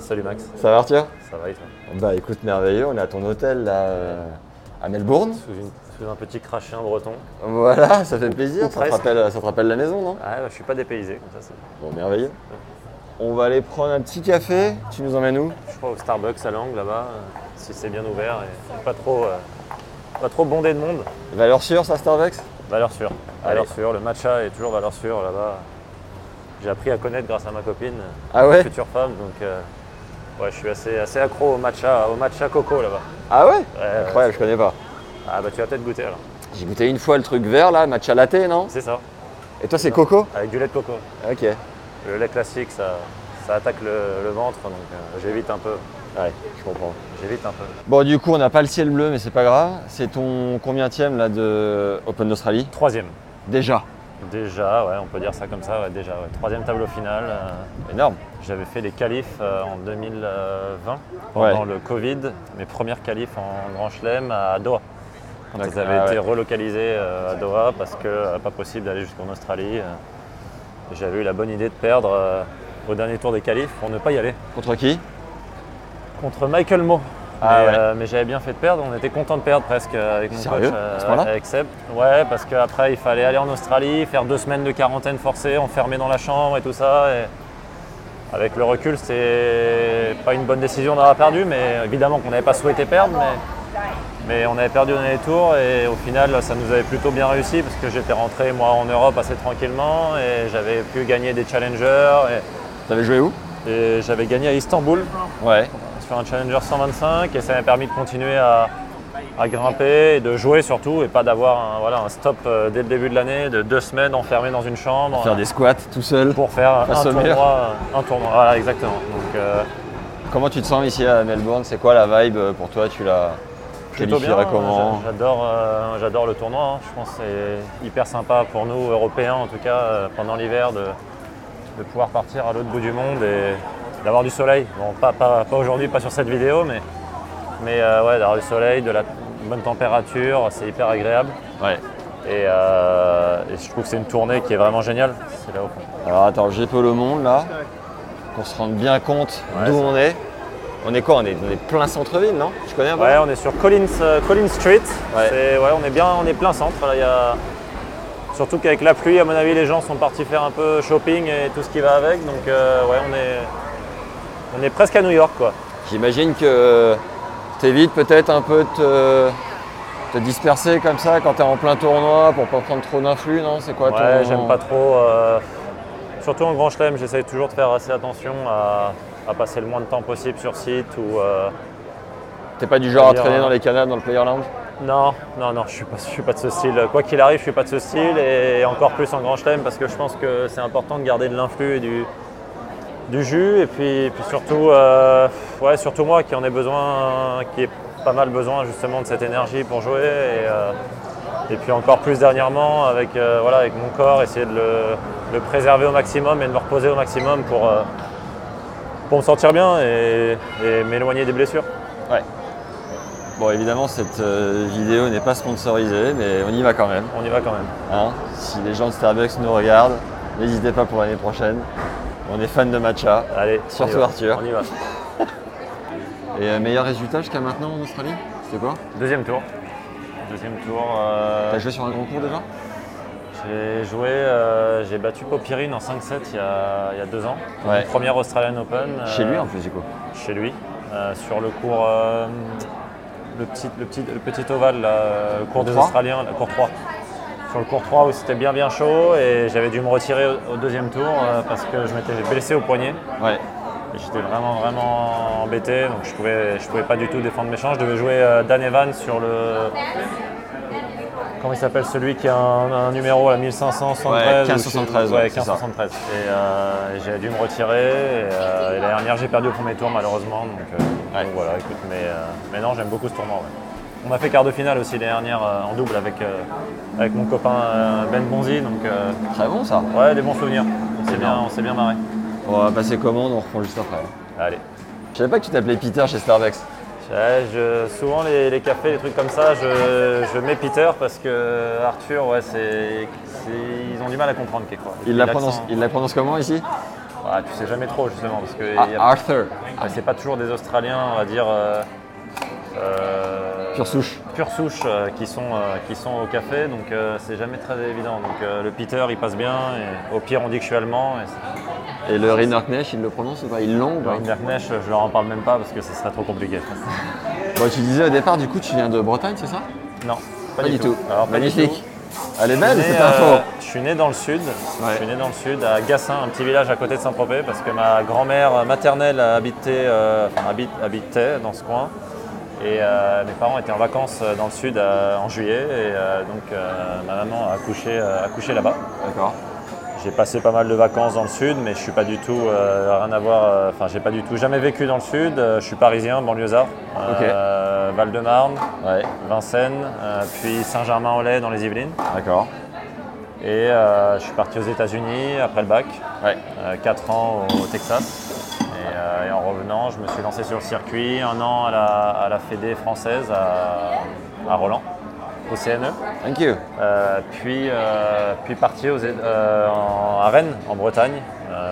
Salut Max, Ça va Arthur? Ça va et toi? Bah écoute, merveilleux, on est à ton hôtel là euh, à Melbourne. sous, une- sous un petit crachin breton. Voilà, ça fait plaisir, ça te, rappelle, ça te rappelle la maison, non? Ah, ouais, je suis pas dépaysé comme ça. Bon, merveilleux. On va aller prendre un petit café, tu nous emmènes où? Je crois au Starbucks à Langue là-bas, euh, si c'est bien ouvert et pas trop, euh, pas trop bondé de monde. Valeur sûre ça Starbucks? Valeur sûre. Allez. Valeur sûre. Le matcha est toujours valeur sûre là-bas. J'ai appris à connaître grâce à ma copine, Ah ouais future femme, donc euh, ouais, je suis assez, assez accro au matcha, au matcha coco là-bas. Ah ouais Ouais, Incroyable, je connais pas. Ah bah tu vas peut-être goûter alors. J'ai goûté une fois le truc vert là, matcha latte, non C'est ça, Et toi c'est coco avec du lait de coco. Ok. Le lait classique, ça, ça attaque le, le ventre, donc euh, j'évite un peu. Ouais, je comprends. J'évite un peu. Bon du coup on n'a pas le ciel bleu mais c'est pas grave. C'est ton combienième là de Open d'Australie Troisième. Déjà. Déjà, ouais, on peut dire ça comme ça, ouais, déjà. ouais. Troisième tableau final. euh, Énorme. J'avais fait les qualifs euh, en 2020, pendant le Covid, mes premières qualifs en Grand Chelem à Doha. Quand ils D'accord. avaient Ah été relocalisés euh, à Doha parce que pas possible d'aller jusqu'en Australie. J'avais eu la bonne idée de perdre au dernier tour des qualifs pour ne pas y aller. Contre qui? Contre Michael Moe. Ah mais ouais. euh, mais j'avais bien fait de perdre, on était content de perdre presque euh, avec mon Sérieux coach, À ce point-là avec Seb. Ouais, parce qu'après il fallait aller en Australie, faire deux semaines de quarantaine forcée, enfermé dans la chambre et tout ça. Et avec le recul, c'était pas une bonne décision d'avoir perdu, mais évidemment qu'on n'avait pas souhaité perdre, mais, mais on avait perdu au dernier tour et au final ça nous avait plutôt bien réussi parce que j'étais rentré moi en Europe assez tranquillement et j'avais pu gagner des challengers T'avais joué où? j'avais gagné à Istanbul Ouais. Sur un Challenger 125 et ça m'a permis de continuer à, à grimper et de jouer surtout et pas d'avoir un, voilà, un stop euh, dès le début de l'année de deux semaines enfermé dans une chambre Faire des squats tout seul. pour faire un tournoi, un tournoi. Voilà, exactement. Donc, euh, Comment tu te sens ici à Melbourne? C'est quoi la vibe euh, pour toi? Tu la bien. qualifierais comment? J'a- J'adore, euh, j'adore le tournoi. hein. Je pense que c'est hyper sympa pour nous, Européens en tout cas, pendant l'hiver, de, de pouvoir partir à l'autre bout du monde et d'avoir du soleil. Bon, pas, pas, pas aujourd'hui, pas sur cette vidéo, mais, mais euh, ouais, d'avoir du soleil, de la bonne température, c'est hyper agréable. Ouais. Et, euh, et je trouve que c'est une tournée qui est vraiment géniale. C'est là au fond. Alors attends, j'ai peu le monde là. Qu'on se rende bien compte Ouais, d'où on est. On est quoi? On est, on est plein centre-ville, non? Tu connais un peu? Ouais, on est sur Collins, euh, Collins Street. Ouais. C'est- ouais, on est bien, on est plein centre. Là, y a... Surtout qu'avec la pluie, à mon avis, les gens sont partis faire un peu shopping et tout ce qui va avec. Donc, euh, ouais, on est, on est presque à New York, quoi. J'imagine que t'évites peut-être un peu de te, te disperser comme ça quand t'es en plein tournoi pour pas prendre trop d'influx, non? C'est quoi Ouais, ton... j'aime pas trop. euh, Surtout en Grand Chelem, j'essaye toujours de faire assez attention à, à passer le moins de temps possible sur site ou. euh, T'es pas du genre à traîner euh, dans les canals dans le player lounge? Non, non, non, je suis pas, je suis pas de ce style. Quoi qu'il arrive, je suis pas de ce style et encore plus en grand chelem parce que je pense que c'est important de garder de l'influx et du, du jus et puis, puis surtout, euh, ouais, surtout moi qui en ai besoin, qui ai pas mal besoin justement de cette énergie pour jouer et, euh, et puis encore plus dernièrement avec, euh, voilà, avec mon corps, essayer de le, le préserver au maximum et de me reposer au maximum pour, pour me sentir bien et, et m'éloigner des blessures. Ouais. Bon, évidemment, cette vidéo n'est pas sponsorisée, mais on y va quand même. On y va quand même. hein. Si les gens de Starbucks nous regardent, n'hésitez pas pour l'année prochaine. On est fan de matcha. Allez, Surtout. Arthur. On y va. Et euh, meilleur résultat jusqu'à maintenant en Australie? C'était quoi? Deuxième tour. Deuxième tour. euh, T'as joué sur un grand cours déjà? j'ai joué, euh, j'ai battu Popirine en 5-7 il, y a- il y a deux ans. Ouais. Première Australian Open. euh, Chez lui en plus du coup. Chez lui. sur le cours, le, petit, le, petit, le petit ovale, là, le cours des 3? Australiens, le cours 3. Sur le cours 3 où c'était bien bien chaud et j'avais dû me retirer au, au deuxième tour euh, parce que je m'étais blessé au poignet. Ouais. Et J'étais vraiment vraiment embêté, donc je pouvais, je pouvais pas du tout défendre mes champs. Je devais jouer euh, Dan Evans sur le. comment il s'appelle celui qui a un, un numéro à 1573 Ouais, ou je sais- 1573, ouais, ouais, c'est ça. 1573. Et euh, j'ai dû me retirer. Et, euh, et l'année dernière, j'ai perdu au premier tour malheureusement. Donc, euh, Ouais. donc voilà, écoute, mais, mais non, j'aime beaucoup ce tournoi. ouais. On a fait quart de finale aussi l'année dernière euh, en double avec, euh, avec mon copain euh, Ben Bonzi. Donc Très bon ça. ouais, des bons souvenirs. On s'est bien, s'est bien marré. On va passer commande, on reprend juste après. Allez. Je savais pas que tu t'appelais Peter chez Starbucks. Ouais, je- souvent les, les cafés, les trucs comme ça, je, je mets Peter parce que Arthur, ouais, c'est, ils ont du mal à comprendre quelquefois. Et Il puis la, prononce, il la prononce comment ici? Ouais, tu sais jamais trop justement parce que Ah, il y a- Arthur. c'est pas toujours des Australiens, on va dire. euh, euh, Pure souche. Pure souche euh, qui, sont, euh, qui sont au café, donc euh, c'est jamais très évident. Donc le Peter il passe bien, et au pire on dit que je suis allemand. Et le Rinderknecht, il le prononce ou pas? Ils l'ont le Hinderknecht, je leur en parle même pas parce que ce serait trop compliqué. Bon, tu disais au départ, du coup, tu viens de Bretagne, c'est ça? Non, Pas, du tout. Alors, pas du Magnifique. tout. Elle est Je belle suis né, cette info. je suis né dans le sud. Ouais. Je suis né dans le sud, à Gassin, un petit village à côté de Saint-Tropez, parce que ma grand-mère maternelle habitait dans ce coin. Et euh, mes parents étaient en vacances euh, dans le sud euh, en juillet. Et euh, donc ma maman a accouché, accouché là-bas. D'accord. J'ai passé pas mal de vacances dans le sud, mais je suis pas du tout, rien à voir, enfin j'ai pas du tout, jamais vécu dans le sud. Je suis parisien, banlieusard, Val-de-Marne, Ouais, Vincennes, puis Saint-Germain-en-Laye dans les Yvelines. d'accord. Et je suis parti aux États-Unis après le bac, Ouais. 4 ans au, au Texas. Et, euh, et en revenant, je me suis lancé sur le circuit, un an à la, à la Fédé française à, à Roland, au CNE. Thank you. Euh, puis, euh, puis parti aux, euh, en- à Rennes, en Bretagne.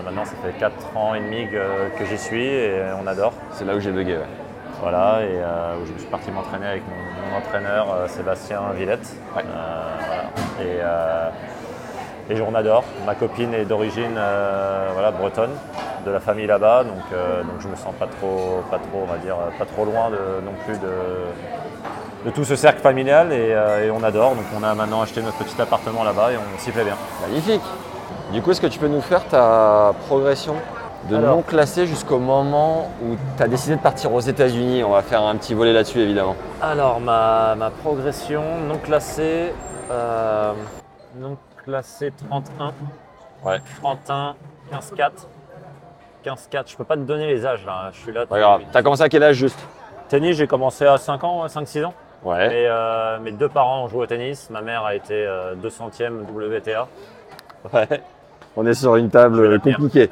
Maintenant, ça fait 4 ans et demi que, que j'y suis et on adore. C'est là où j'ai bugué. Ouais. Voilà, et où je suis parti m'entraîner avec mon, mon entraîneur Sébastien Villette. Ouais. Voilà. Et, et on adore. Ma copine est d'origine euh, voilà, bretonne, de la famille là-bas, donc, euh, donc je me sens pas trop, pas trop, on va dire, pas trop loin de, non plus de, de tout ce cercle familial et, euh, et on adore. Donc on a maintenant acheté notre petit appartement là-bas et on s'y plaît bien. Magnifique. Du coup, est-ce que tu peux nous faire ta progression de Alors. non classé jusqu'au moment où tu as décidé de partir aux États-Unis? On va faire un petit volet là-dessus, évidemment. Alors, ma, ma progression non classée, euh, non classée 31. Ouais. 31, 15-4. 15-4, je peux pas te donner les âges là, je suis là. Pas grave. T'as commencé à quel âge juste? Tennis, j'ai commencé à 5 ans, 5-6 ans. Ouais. Et euh, mes deux parents ont joué au tennis. Ma mère a été euh, 200e WTA. Ouais. On est sur une table euh, compliquée.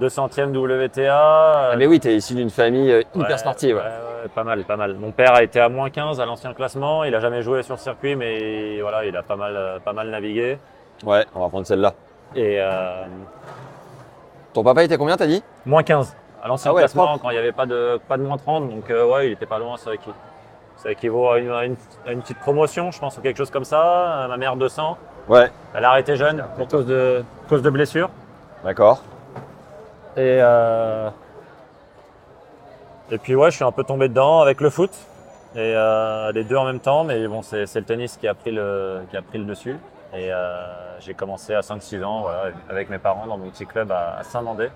200e WTA. Ah, mais oui, tu es issu d'une famille euh, hyper Ouais, sportive. ouais, ouais, pas mal, pas mal. Mon père a été à moins 15 à l'ancien classement. Il a jamais joué sur circuit, mais voilà, il a pas mal, euh, pas mal navigué. Ouais, on va prendre celle-là. Et euh, Ton papa était combien, t'as dit? moins 15 à l'ancien Ah classement quand il n'y avait pas de, pas de moins 30. Donc euh, ouais, il était pas loin, ça, équi- ça équivaut à une, à une- à une petite promotion, je pense, ou quelque chose comme ça. Euh, Ma mère 200. Ouais. Elle a arrêté jeune pour cause de, cause de blessure. D'accord. Et, euh, et puis ouais, je suis un peu tombé dedans avec le foot. Et euh, les deux en même temps, mais bon, c'est c'est le tennis qui a pris le, qui a pris le dessus. Et euh, j'ai commencé à 5-6 ans voilà, avec mes parents dans mon petit club à, Saint-Mandé,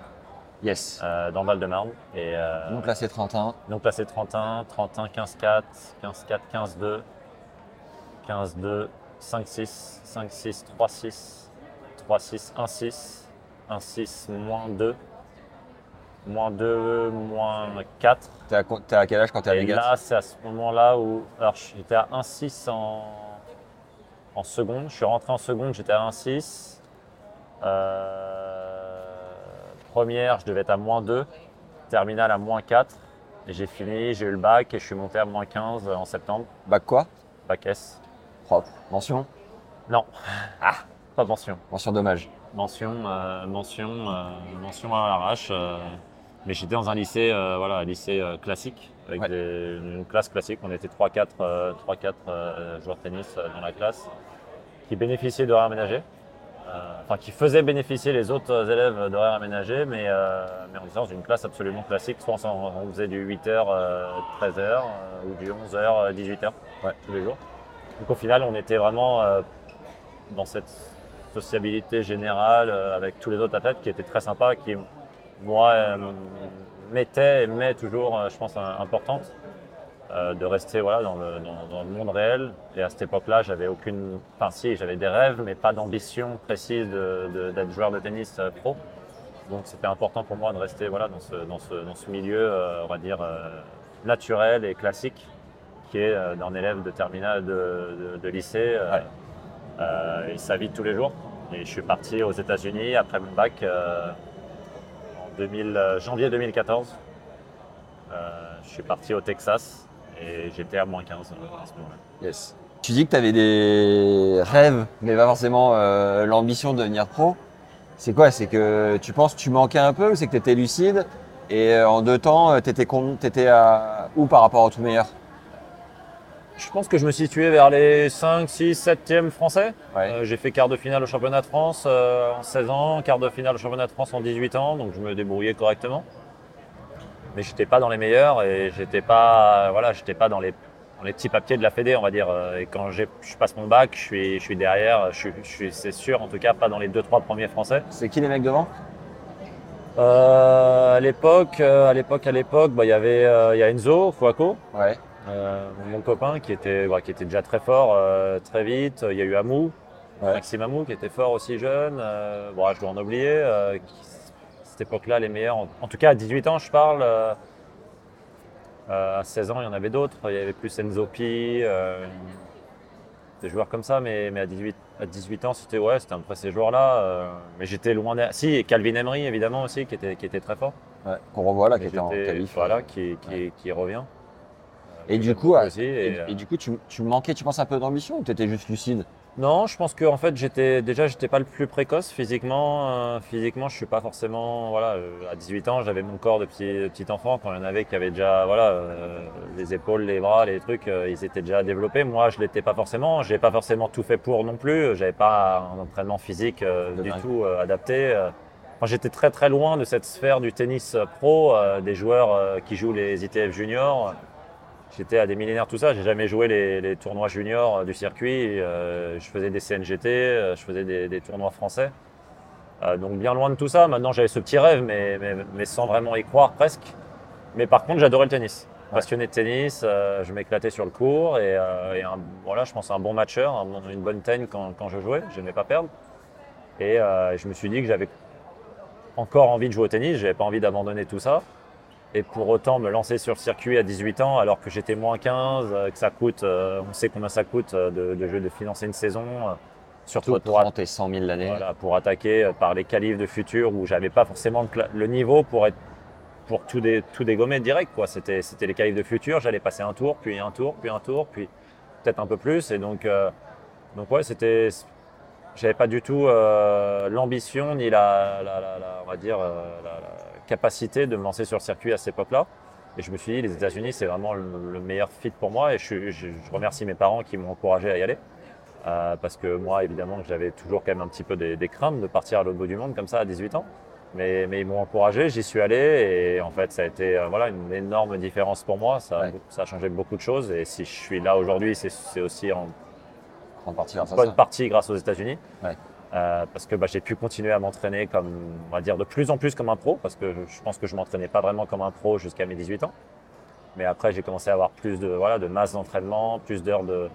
Yes. euh, dans Val-de-Marne. Et euh, Non classé 31. donc passé 31, 31, 15-4, 15-4, 15-2, 15-2, 5-6, 5-6, 3-6, 3-6, 1-6, 1-6, moins 2, moins 2, moins 4. T'es à, co- t'es à quel âge quand t'es à Vegas là, c'est à ce moment-là où. Alors, j'étais à 1,6 en, en seconde. Je suis rentré en seconde, j'étais à 1,6. Euh, première, je devais être à moins 2. Terminale à moins 4. Et j'ai fini, j'ai eu le bac et je suis monté à moins 15 en septembre. Bac quoi Bac S. Propre. Mention Non. Ah, pas mention. Mention dommage. Mention, euh, mention, euh, mention à l'arrache. Mais j'étais dans un lycée, euh, voilà, un lycée euh, classique, avec Ouais. des- une classe classique. On était 3-4 euh, 3-4, euh, joueurs de tennis dans la classe qui bénéficiaient d'horaires aménagés. Enfin, qui faisaient bénéficier les autres élèves d'horaires aménagés, mais, mais on était dans une classe absolument classique. Soit on, on faisait du 8h, 13h, ou du 11h, 18h, Ouais. tous les jours. Donc au final, on était vraiment dans cette sociabilité générale avec tous les autres athlètes qui étaient très sympas, qui, moi, euh, m'étaient et m'est toujours, euh, je pense, importante. euh, de rester voilà, dans, le, dans- dans le monde réel. Et à cette époque-là, j'avais aucune. Enfin, si, j'avais des rêves, mais pas d'ambition précise d'être joueur de tennis pro. Donc c'était important pour moi de rester voilà, dans, ce, dans, ce, dans ce milieu, on va dire, naturel et classique, qui est d'un élève de terminale de, de- de lycée. Ouais. euh, et ça vit tous les jours. Et je suis parti aux États-Unis après mon bac euh, 2000, euh, janvier 2014. Euh, je suis parti au Texas et j'étais à moins 15 euh, à ce moment-là. Yes. Tu dis que tu avais des rêves, mais pas forcément l'ambition de devenir pro. C'est quoi? C'est que tu penses que tu manquais un peu ou c'est que tu étais lucide et en deux temps, tu étais, à où par rapport au tout meilleur? Je pense que je me situais vers les 5, 6, 7e français. Ouais. Euh, j'ai fait quart de finale au championnat de France euh, en 16 ans, quart de finale au championnat de France en 18 ans, donc je me débrouillais correctement. Mais j'étais pas dans les meilleurs et j'étais pas, voilà, j'étais pas dans les, dans les petits papiers de la Fédé, on va dire. Euh, Et quand je passe mon bac, je suis, je suis derrière, je suis, je suis- c'est sûr, en tout cas, pas dans les 2-3 premiers français. C'est qui les mecs devant? Euh, à l'époque, à l'époque, à l'époque, bah, il y avait, il y a Enzo Fouaco, Ouais. Euh, mon copain qui était, bah, qui était déjà très fort euh, très vite. Il y a eu Amou, Ouais. Maxime Amou qui était fort aussi jeune. Euh, bon, je dois en oublier. euh, qui- cette époque-là, les meilleurs, en, en tout cas à 18 ans, je parle. euh, euh, à 16 ans, il y en avait d'autres. Il y avait plus Enzo Pi, euh, des joueurs comme ça. Mais, mais à 18, à 18 ans, c'était ouais, c'était un peu ces joueurs-là. euh, mais j'étais loin derrière. Si, et Calvin Emery évidemment aussi, qui était, qui était très fort. ouais. Qu'on revoit là, qui était en qualif. Voilà, qui, qui, qui revient. Et du coup, aussi, et, et, euh, et du coup, tu, tu manquais, tu penses un peu d'ambition ou t'étais juste lucide? Non, je pense que en fait j'étais déjà j'étais pas le plus précoce physiquement. euh, physiquement, je suis pas forcément voilà. euh, à 18 ans, j'avais mon corps de petit, enfant. Quand il y en avait qui avaient déjà voilà euh, les épaules, les bras, les trucs, euh, ils étaient déjà développés. Moi, je l'étais pas forcément. J'ai pas forcément tout fait pour non plus. J'avais pas un entraînement physique du dingue. tout adapté. Enfin, j'étais très très loin de cette sphère du tennis pro, des joueurs qui jouent les ITF juniors. J'étais à des millénaires, tout ça. J'ai jamais joué les, les tournois juniors euh, du circuit. Euh, je faisais des CNGT, euh, je faisais des, des tournois français. Euh, donc bien loin de tout ça. Maintenant, j'avais ce petit rêve, mais, mais, mais sans vraiment y croire presque. Mais par contre, j'adorais le tennis. Passionné de tennis, euh, je m'éclatais sur le court et, et un, voilà, je pense un bon matcheur, un une bonne teigne quand, quand je jouais. Je n'aimais pas perdre. Et je me suis dit que j'avais encore envie de jouer au tennis. J'avais pas envie d'abandonner tout ça. Et pour autant, me lancer sur le circuit à 18 ans, alors que j'étais moins 15, euh, que ça coûte, euh, on sait combien ça coûte euh, de, de, de financer une saison, surtout pour, 30 et 100 000 l'année. voilà, pour attaquer par les qualifs de futur où j'avais pas forcément le, niveau pour être pour tout, dé- tout dégommer direct. quoi. C'était c'était les qualifs de futur, j'allais passer un tour, puis un tour, puis un tour, puis peut-être un peu plus. Et donc, euh, donc ouais, c'était. J'avais pas du tout euh, l'ambition ni la, la- la- la- on va dire, euh, capacité de me lancer sur le circuit à cette époque-là. Et je me suis dit, les États-Unis, c'est vraiment le, le meilleur fit pour moi. Et je, je- je remercie mes parents qui m'ont encouragé à y aller. Euh, parce que moi, évidemment, j'avais toujours quand même un petit peu des, des craintes de partir à l'autre bout du monde comme ça à 18 ans. Mais, mais ils m'ont encouragé, j'y suis allé et en fait, ça a été euh, voilà, une énorme différence pour moi. Ça, a- Ouais. ça a changé beaucoup de choses. Et si je suis là aujourd'hui, c'est- aussi en En partie grâce à bonne ça. partie grâce aux États-Unis. Ouais. Euh, parce que bah, j'ai pu continuer à m'entraîner comme, on va dire, de plus en plus comme un pro, parce que je, pense que je m'entraînais pas vraiment comme un pro jusqu'à mes 18 ans. Mais après, j'ai commencé à avoir plus de, voilà, de masse d'entraînement, plus d'heures de,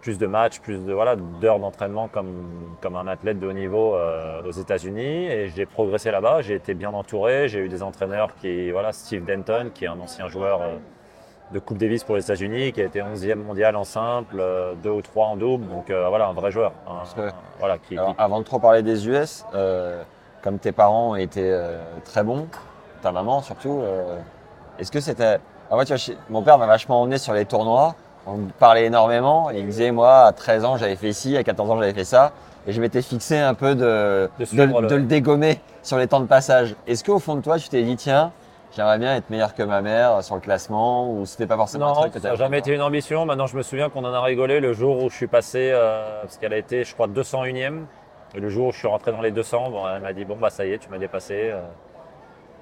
plus de matchs, plus de, voilà, d'heures d'entraînement comme, comme un athlète de haut niveau euh, aux États-Unis. Et j'ai progressé là-bas, j'ai été bien entouré, j'ai eu des entraîneurs qui, voilà, Steve Denton, qui est un ancien joueur euh, de Coupe Davis pour les États-Unis, qui a été 11e mondial en simple, euh, deux ou trois en double. Donc euh, voilà, un vrai joueur. Un- voilà, qui, Alors, qui- avant de trop parler des US, euh, comme tes parents étaient euh, très bons, ta maman surtout, euh, est-ce que c'était. Ah, moi, tu vois, mon père m'a vachement emmené sur les tournois. On me parlait énormément et il me disait, moi, à 13 ans, j'avais fait ci, à 14 ans, j'avais fait ça. Et je m'étais fixé un peu de, de, le- de le dégommer sur les temps de passage. Est-ce qu'au fond de toi, tu t'es dit, tiens, j'aimerais bien être meilleur que ma mère sur le classement ou c'était pas forcément un Non, truc que ça n'a jamais été une ambition. Maintenant, je me souviens qu'on en a rigolé le jour où je suis passé, euh, parce qu'elle a été, je crois, 201e. Et le jour où je suis rentré dans les 200, bon, elle m'a dit Bon, bah ça y est, tu m'as dépassé. euh.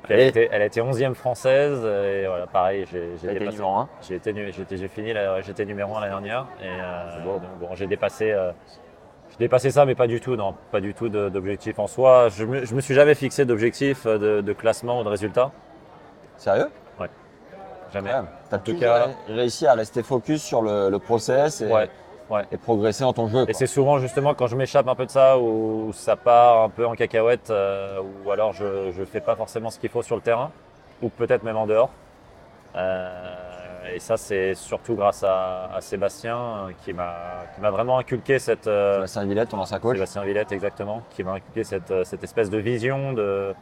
Elle, a été, elle a été 11e française. Et voilà, pareil, j'ai été numéro un. J'ai été j'étais- j'ai fini, la- j'étais numéro 1 l'année dernière. Et euh, donc, bon, j'ai dépassé. euh, j'ai dépassé ça, mais pas du tout, non, pas du tout de- d'objectif en soi. Je me, je me suis jamais fixé d'objectif euh, de, de classement ou de résultat. Sérieux Ouais. jamais. Ouais, T'as cas- réussi à rester focus sur le, le process et, Ouais, ouais. et progresser en ton jeu. Et c'est souvent justement quand je m'échappe un peu de ça ou ça part un peu en cacahuète euh, ou alors je ne fais pas forcément ce qu'il faut sur le terrain ou peut-être même en dehors. Euh, et ça c'est surtout grâce à, à Sébastien euh, qui m'a qui m'a vraiment inculqué cette euh, Sébastien Villette, ton ancien coach. Sébastien Villette exactement qui m'a inculqué cette, cette espèce de vision de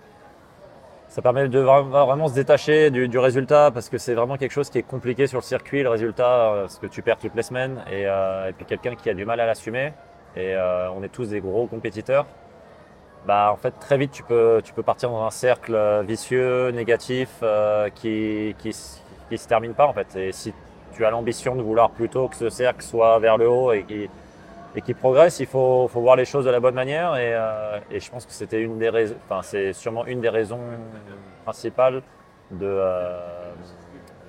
ça permet de vra- vraiment se détacher du, résultat parce que c'est vraiment quelque chose qui est compliqué sur le circuit, le résultat, euh, parce que tu perds toutes les semaines et, euh, et puis quelqu'un qui a du mal à l'assumer et euh, on est tous des gros compétiteurs. Bah, en fait, très vite, tu peux, partir dans un cercle vicieux, négatif, qui, qui se termine pas en fait. Et si tu as l'ambition de vouloir plutôt que ce cercle soit vers le haut et qui, et qui progresse, il faut, voir les choses de la bonne manière. Et, euh, je pense que c'était une des enfin, c'est sûrement une des raisons principales euh,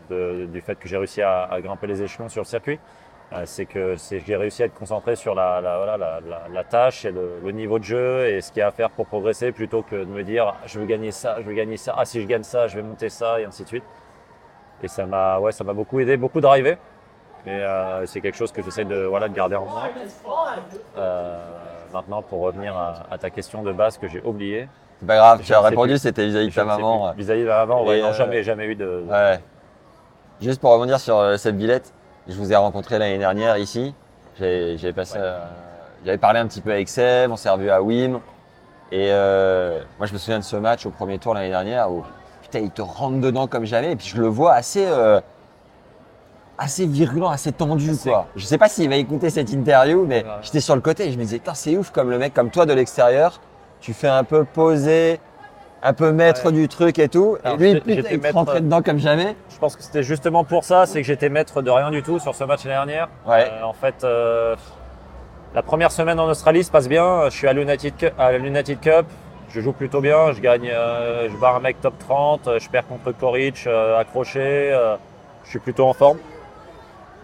du fait que j'ai réussi à, grimper les échelons sur le circuit. Euh, c'est que j'ai réussi à être concentré sur la, tâche et le, niveau de jeu et ce qu'il y a à faire pour progresser plutôt que de me dire je veux gagner ça, je veux gagner ça, ah si je gagne ça, je vais monter ça et ainsi de suite. Et ça m'a ouais, beaucoup aidé, beaucoup d'arriver. Et euh, c'est quelque chose que j'essaie de, voilà, de garder en moi. Euh, maintenant, pour revenir à, à ta question de base que j'ai oubliée. C'est pas grave, tu as répondu, c'était vis-à-vis de ta maman. Vis-à-vis de ma maman, ouais, non, euh, jamais, jamais eu de. Ouais. Juste pour rebondir sur cette Villette, je vous ai rencontré l'année dernière ici. J'ai- J'avais passé, Ouais. euh, j'avais parlé un petit peu avec Seb, on s'est revu à Wim. Et euh, moi, je me souviens de ce match au premier tour l'année dernière où putain, il te rentre dedans comme jamais. Et puis je le vois assez, euh, assez virulent, assez tendu, Assez- quoi. Je sais pas s'il va écouter cette interview, mais Ouais. j'étais sur le côté et je me disais, c'est ouf comme le mec, comme toi de l'extérieur, tu fais un peu poser, un peu maître Ouais. du truc et tout. Alors, et lui, putain, il maître- rentrait dedans comme jamais. Je pense que c'était justement pour ça, c'est que j'étais maître de rien du tout sur ce match l'année dernière. Ouais. Euh, en fait, euh, la première semaine en Australie se passe bien. Je suis à l'United Cup, à l'United Cup. Je joue plutôt bien. Je gagne, euh, je bats un mec top 30. euh, Je perds contre Koric, euh, accroché. euh, je suis plutôt en forme.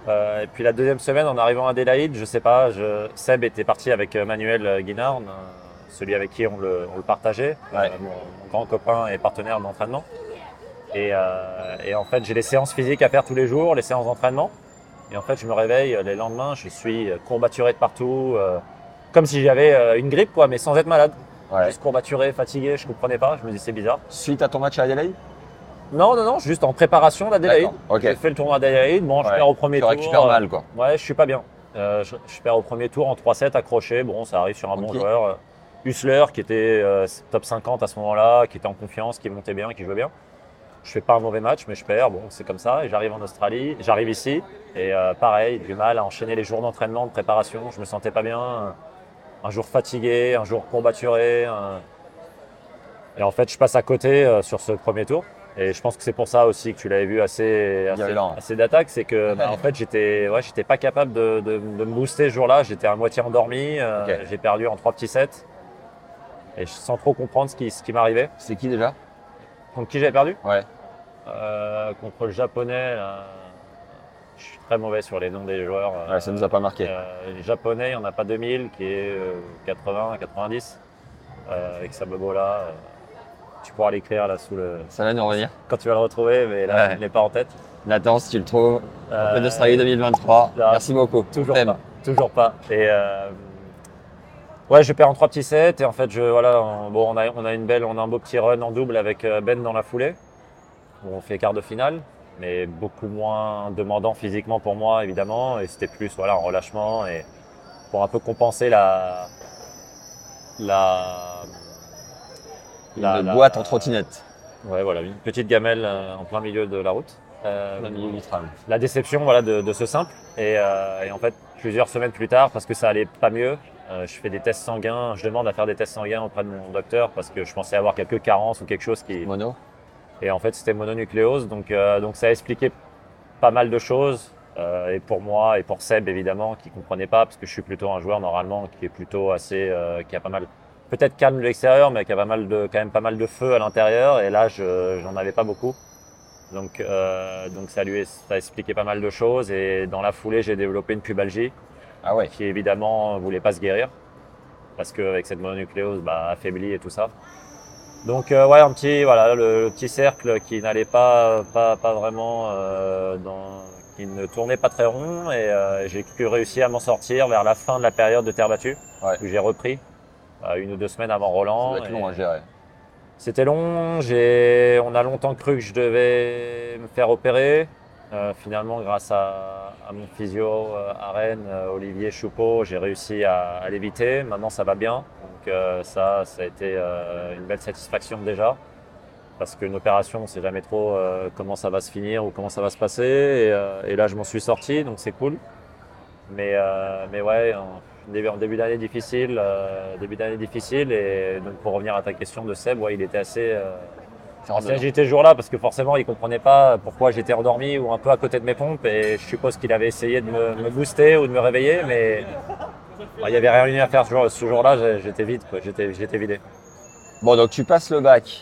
Euh, et puis la deuxième semaine, en arrivant à Adélaïde, je sais pas, je, Seb était parti avec euh, Manuel euh, Guinard, celui avec qui on le, on le partageait, Ouais. euh, mon, mon grand copain et partenaire d'entraînement. Et, euh, et en fait, j'ai les séances physiques à faire tous les jours, les séances d'entraînement. Et en fait, je me réveille les lendemains, je suis courbaturé de partout, euh, comme si j'avais une grippe, quoi, mais sans être malade. Ouais. Juste courbaturé, fatigué, je comprenais pas. Je me dis c'est bizarre. Suite à ton match à Adelaide Non, non, non, juste en préparation d'Adélaïde. D'accord, ok. J'ai fait le tournoi d'Adélaïde. Bon, je perds au premier Tu tour. récupères euh, mal, quoi. Ouais, je suis pas bien. Euh, je, je perds au premier tour en 3-7 accroché. Bon, ça arrive sur un bon joueur. Euh, Hussler, qui était euh, top 50 à ce moment-là, qui était en confiance, qui montait bien, qui jouait bien. Je fais pas un mauvais match, mais je perds. Bon, c'est comme ça. Et j'arrive en Australie, j'arrive ici. Et euh, pareil, du mal à enchaîner les jours d'entraînement, de préparation. Je me sentais pas bien. Un jour fatigué, un jour courbaturé. un- Et en fait, je passe à côté sur ce premier tour. Et je pense que c'est pour ça aussi que tu l'avais vu assez, assez, assez d'attaque. C'est que, bah, en fait, j'étais, ouais, j'étais pas capable de, de- de me booster ce jour-là. J'étais à moitié endormi. euh. J'ai perdu en trois petits sets. Et sans trop comprendre ce qui, ce qui m'arrivait. C'est qui déjà? Contre qui j'avais perdu? Ouais. Euh, Contre le japonais. là, Je suis très mauvais sur les noms des joueurs. Ouais, ça nous a pas marqué. Euh, les japonais, il n'y en a pas 2000, qui est euh, 80, 90. Euh, avec Sabobola. euh, tu pourras l'écrire là sous le. Ça va nous revenir. Quand tu vas le retrouver, mais là, Ouais. il n'est pas en tête. Nathan, si tu le trouves, Euh, Open Australie 2023. là, Merci beaucoup. Toujours pas. Toujours pas. Et euh, ouais, je perds en trois petits sets. Et en fait, je, voilà, on, bon, on a, on a une belle, on a un beau petit run en double avec euh, Ben dans la foulée. Où on fait quart de finale, mais beaucoup moins demandant physiquement pour moi, évidemment. Et c'était plus, voilà, en relâchement et pour un peu compenser la, la, Une boîte en trottinette. Ouais, voilà, une petite gamelle euh, en plein milieu de la route. Euh, la déception voilà, de, de ce simple. Et, euh, et en fait, plusieurs semaines plus tard, parce que ça allait pas mieux, euh, je fais des tests sanguins. Je demande à faire des tests sanguins auprès de mon docteur parce que je pensais avoir quelques carences ou quelque chose qui. Mono. Et en fait, c'était mononucléose. Donc, euh, donc ça a expliqué pas mal de choses. euh, et pour moi et pour Seb, évidemment, qui comprenait pas, parce que je suis plutôt un joueur normalement qui est plutôt assez. euh, qui a pas mal. Peut-être calme de l'extérieur, mais qui a pas mal de, quand même pas mal de feu à l'intérieur. Et là, je j'en avais pas beaucoup. Donc, euh, donc ça lui ça a expliqué pas mal de choses. Et dans la foulée, j'ai développé une pubalgie Ah ouais. qui évidemment voulait pas se guérir parce qu'avec cette mononucléose bah, affaiblie et tout ça. Donc euh, ouais, un petit voilà le, le petit cercle qui n'allait pas pas pas vraiment euh, dans qui ne tournait pas très rond et euh, j'ai pu réussir à m'en sortir vers la fin de la période de terre battue Ouais. où j'ai repris une ou deux semaines avant Roland. Et- long à gérer. C'était long, on a longtemps cru que je devais me faire opérer. Euh, finalement, grâce à, à mon physio euh, à Rennes, euh, Olivier Choupeau, j'ai réussi à, à l'éviter. Maintenant, ça va bien. Donc euh, ça, ça a été euh, une belle satisfaction déjà. Parce qu'une opération, on ne sait jamais trop comment ça va se finir ou comment ça va se passer. Et, et là, je m'en suis sorti, donc c'est cool. Mais, mais ouais, début, d'année difficile, euh, début d'année difficile. Et donc pour revenir à ta question de Seb, ouais, il était assez, euh, assez là. agité ce jour-là parce que forcément il comprenait pas pourquoi j'étais endormi ou un peu à côté de mes pompes. Et je suppose qu'il avait essayé de me, me booster ou de me réveiller, mais bah, il y avait rien à faire ce jour- ce jour-là. j'étais vide, j'étais vidé. Bon, donc tu passes le bac.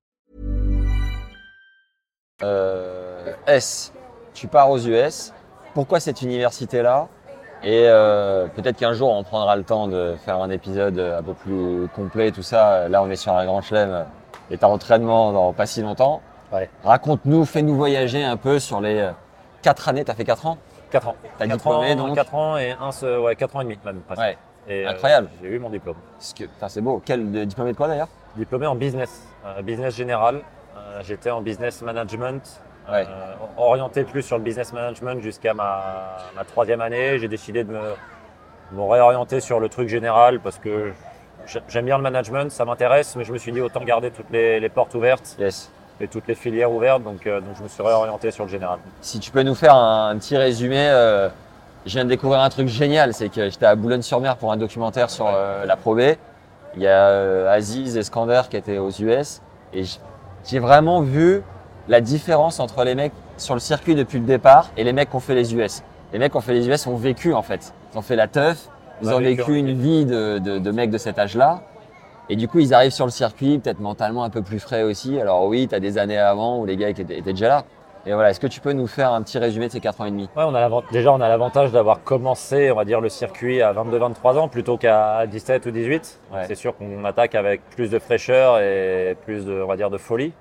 Euh, S, tu pars aux US. Pourquoi cette université-là? Et euh, peut-être qu'un jour on prendra le temps de faire un épisode un peu plus complet, tout ça. Là, on est sur un grand chelem et t'as entraînement dans pas si longtemps. Ouais. Raconte-nous, fais-nous voyager un peu sur les euh, quatre années. T'as fait quatre ans? 4 ans. T'as 4 diplômé, ans, donc 4 ans et un, ouais, 4 ans et demi même. presque. Ouais. Et, euh, Incroyable. j'ai eu mon diplôme. C'est beau. Quel diplômé de quoi d'ailleurs? Diplômé en business, euh, business général. Euh, J'étais en business management, euh, Ouais. orienté plus sur le business management jusqu'à ma, ma troisième année. J'ai décidé de me, me réorienter sur le truc général parce que j'ai- j'aime bien le management, ça m'intéresse, mais je me suis dit autant garder toutes les, les portes ouvertes Yes. et toutes les filières ouvertes, donc, euh, donc je me suis réorienté sur le général. Si tu peux nous faire un, un petit résumé, euh, je viens de découvrir un truc génial, c'est que j'étais à Boulogne-sur-Mer pour un documentaire sur euh, la Pro B. Il y a Aziz et Skander qui étaient aux US et j'ai vraiment vu la différence entre les mecs sur le circuit depuis le départ et les mecs qui ont fait les US. Les mecs qui ont fait les US ont vécu en fait. Ils ont fait la teuf, ils ont vécu, une vie de, de, de mecs de cet âge-là. Et du coup, ils arrivent sur le circuit, peut-être mentalement un peu plus frais aussi. Alors oui, tu as des années avant où les gars étaient, étaient déjà là. Et voilà, est-ce que tu peux nous faire un petit résumé de ces 4 ans et demi? Ouais, on a déjà, on a l'avantage d'avoir commencé, on va dire, le circuit à 22-23 ans plutôt qu'à 17 ou 18. Ouais. C'est sûr qu'on attaque avec plus de fraîcheur et plus de, on va dire, de folie.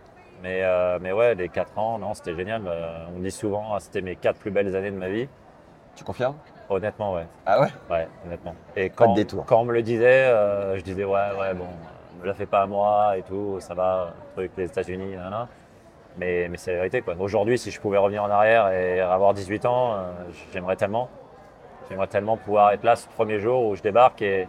Mais, euh, mais ouais, les 4 ans, non, c'était génial. Euh, on dit souvent, ah, c'était mes 4 plus belles années de ma vie. Tu confirmes? Honnêtement, ouais. Ah ouais? Ouais, honnêtement. Et Pas de quand, on me le disait, euh, je disais, ouais, ouais, bon, ne me la fais pas à moi et tout, ça va, truc, les États-Unis, nanana. Mais, mais c'est la vérité. Aujourd'hui, si je pouvais revenir en arrière et avoir 18 ans, euh, j'aimerais tellement. J'aimerais tellement pouvoir être là ce premier jour où je débarque et,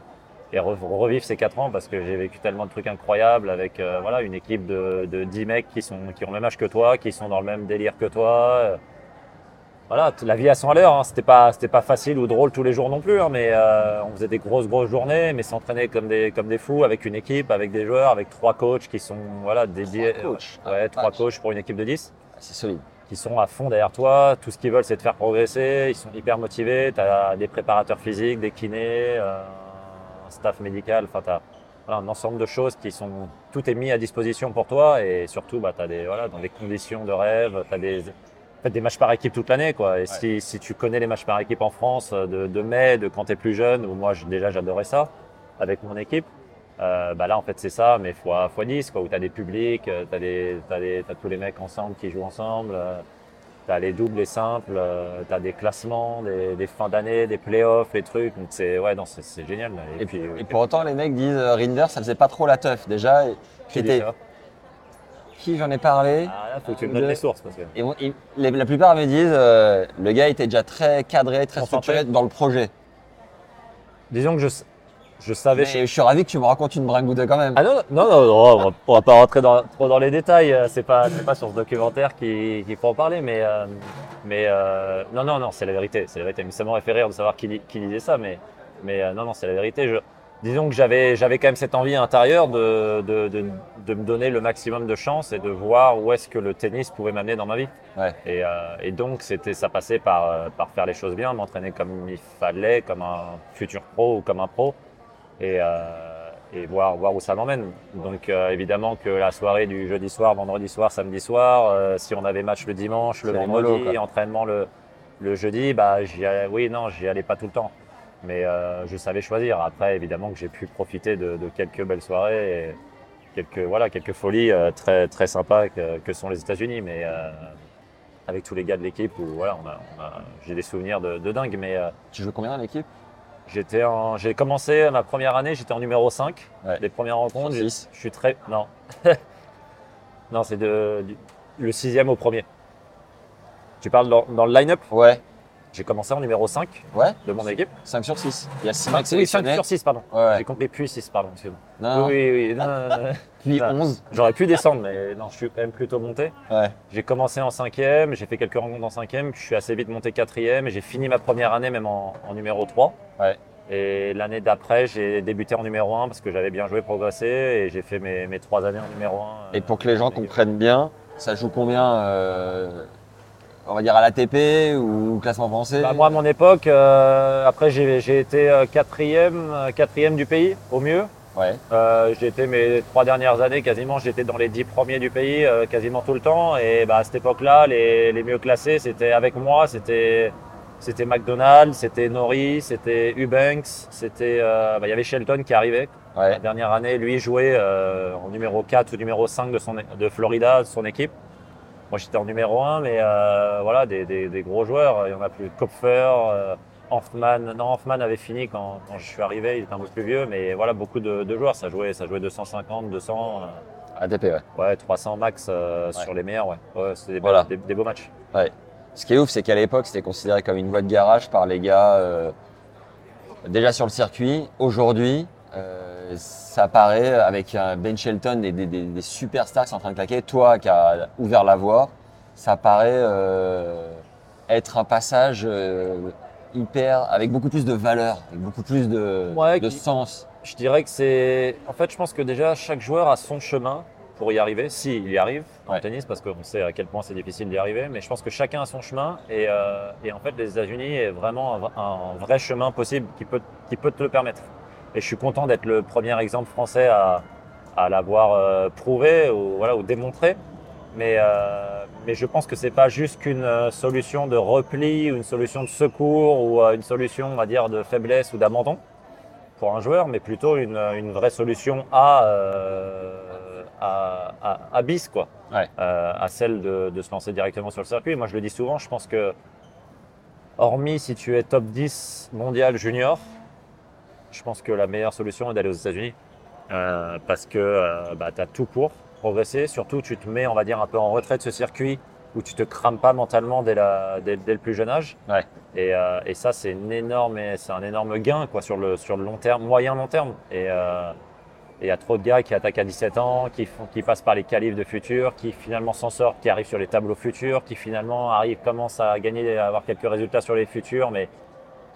et re- revivre ces 4 ans parce que j'ai vécu tellement de trucs incroyables avec euh, voilà, une équipe de, de 10 mecs qui, sont, qui ont le même âge que toi, qui sont dans le même délire que toi. Euh, voilà, la vie à 100 à l'heure, hein. c'était pas c'était pas facile ou drôle tous les jours non plus, hein, mais euh, on faisait des grosses grosses journées, mais s'entraîner comme des comme des fous avec une équipe, avec des joueurs, avec trois coachs qui sont voilà dédiés, Trois coachs. ouais, Ah, trois vache. coachs pour une équipe de 10 Ah, C'est solide. qui sont à fond derrière toi. Tout ce qu'ils veulent, c'est te faire progresser. Ils sont hyper motivés. Tu as des préparateurs physiques, des kinés, euh, un staff médical. Enfin, tu as un ensemble de choses qui sont. Tout est mis à disposition pour toi. Et surtout, bah, tu as des, voilà, dans des conditions de rêve. Tu as des, en fait, des matchs par équipe toute l'année. quoi. Et si, si tu connais les matchs par équipe en France euh, de, de mai, de quand tu es plus jeune, ou moi, je- déjà, j'adorais ça avec mon équipe. Euh, bah là, en fait, c'est ça, mais fois, fois 10, quoi, où tu as des publics, tu as, des, t'as des, t'as tous les mecs ensemble qui jouent ensemble, tu as les doubles, les simples, tu as des classements, des, des fins d'année, des playoffs, les trucs. Donc, c'est ouais, non, c'est, c'est génial. là. Et, puis, euh, et pour autant, les mecs disent euh, Rinder, ça faisait pas trop la teuf. Déjà, qui qui j'en ai parlé Ah, là, faut que tu me donnes les sources. Parce que... Et on- ils- les- la plupart me disent euh, le gars était déjà très cadré, très structuré dans le projet. Disons que je, je savais. Mais je suis ravi que tu me racontes une bringue quand même. Ah non, non, non, non, on va- on va pas rentrer dans, trop dans les détails. euh, C'est pas, c'est pas sur ce documentaire qu'il qu'il faut en parler, mais, euh, mais euh, non, non, non, c'est la vérité, c'est la vérité. Mais ça m'aurait fait rire de savoir qui, qui disait ça, mais, mais euh, non, non, c'est la vérité. Je, disons que j'avais, j'avais quand même cette envie intérieure de, de, de, de me donner le maximum de chance et de voir où est-ce que le tennis pouvait m'amener dans ma vie. Ouais. Et, euh, et donc, c'était, ça passait par, euh, par faire les choses bien, m'entraîner comme il fallait, comme un futur pro ou comme un pro, et, euh, et voir, voir où ça m'emmène. Donc, euh, évidemment que la soirée du jeudi soir, vendredi soir, samedi soir, euh, si on avait match le dimanche, le vendredi, entraînement le, le jeudi, bah, j'y allais, oui, non, j'y allais pas tout le temps. Mais euh, je savais choisir. Après, évidemment que j'ai pu profiter de, de quelques belles soirées et quelques, voilà, quelques folies euh, très, très sympas que, que sont les États-Unis. Mais euh, avec tous les gars de l'équipe, où voilà, on a, on a- j'ai des souvenirs de, de dingue. Mais euh, Tu joues combien dans l'équipe? j'étais en, j'ai commencé ma première année, j'étais en numéro 5. Ouais. Les premières rencontres, je, je suis très. Non. non, c'est de, du- le sixième au premier. Tu parles dans, dans le line-up? Ouais. J'ai commencé en numéro 5 Ouais de mon équipe. 5 sur 6. Il y a 6 Ah, mecs oui, 5 sélectionnés. sur 6, pardon. Ouais, ouais. J'ai compris plus 6, pardon. Non. Oui, oui, oui. non. Puis Ah. 11. J'aurais pu descendre, mais non, je suis quand même plutôt monté. Ouais. J'ai commencé en cinquième, j'ai fait quelques rencontres en cinquième, je suis assez vite monté quatrième et j'ai fini ma première année même en, en numéro 3. Ouais. Et l'année d'après, j'ai débuté en numéro 1 parce que j'avais bien joué, progressé et j'ai fait mes, mes trois années en numéro 1. Et pour que les gens comprennent bien, ça joue combien euh, On va dire à l'ATP ou au classement français Bah, moi, à mon époque, euh, après, j'ai été euh, quatrième, euh, quatrième du pays, au mieux. Ouais. Euh, j'ai été mes trois dernières années quasiment, j'étais dans les dix premiers du pays euh, quasiment tout le temps. Et bah, à cette époque-là, les, les mieux classés, c'était avec moi, c'était c'était McDonald's, c'était Norris, c'était Eubanks, c'était bah, il y avait Shelton qui arrivait. Ouais. La dernière année, lui jouait en numéro 4 ou numéro 5 de, son, de Florida, de son équipe. Moi, j'étais en numéro 1, mais euh, voilà, des, des, des gros joueurs. Il y en a plus. Kopfer, euh, Hoffman. Non, Hoffman avait fini quand, quand je suis arrivé. Il était un peu plus vieux, mais voilà, beaucoup de, de joueurs. Ça jouait, ça jouait 250, 200, ATP, ouais. ouais, 300 max euh, Ouais. sur les meilleurs. Ouais, ouais c'était des, Voilà. des, des beaux matchs. Ce qui est ouf, c'est qu'à l'époque, c'était considéré comme une voie de garage par les gars euh, déjà sur le circuit. Aujourd'hui, euh, ça paraît avec un Ben Shelton et des, des, des superstars qui sont en train de claquer. Toi qui as ouvert la voie, ça paraît euh, être un passage euh, hyper avec beaucoup plus de valeur, avec beaucoup plus de, Ouais, de qui- sens. Je dirais que c'est. En fait, je pense que déjà, chaque joueur a son chemin pour y arriver, s'il y arrive en Ouais. tennis, parce qu'on sait à quel point c'est difficile d'y arriver. Mais je pense que chacun a son chemin. Et, euh, et en fait, les États-Unis est vraiment un, vra- un vrai chemin possible qui peut, qui peut te le permettre. Et je suis content d'être le premier exemple français à, à l'avoir euh, prouvé ou, voilà, ou démontré. Mais, euh, mais je pense que c'est pas juste qu'une euh, solution de repli ou une solution de secours ou euh, une solution, on va dire, de faiblesse ou d'abandon pour un joueur, mais plutôt une, une vraie solution à, euh, à, à, à bis, quoi. Ouais. Euh, à celle de, de se lancer directement sur le circuit. Moi, je le dis souvent, je pense que, hormis si tu es top 10 mondial junior, je pense que la meilleure solution est d'aller aux États-Unis. Euh, parce que euh, bah, tu as tout pour progresser. Surtout, tu te mets, on va dire, un peu en retrait de ce circuit où tu te crames pas mentalement dès, la, dès, dès le plus jeune âge. Ouais. Et, euh, et ça, c'est une énorme, c'est un énorme gain quoi, sur, le, sur le long terme, moyen long terme. Et euh, il y a trop de gars qui attaquent à 17 ans, qui, font, qui passent par les qualifs de futur, qui finalement s'en sortent, qui arrivent sur les tableaux futurs, qui finalement arrivent, commencent à gagner, à avoir quelques résultats sur les futurs, mais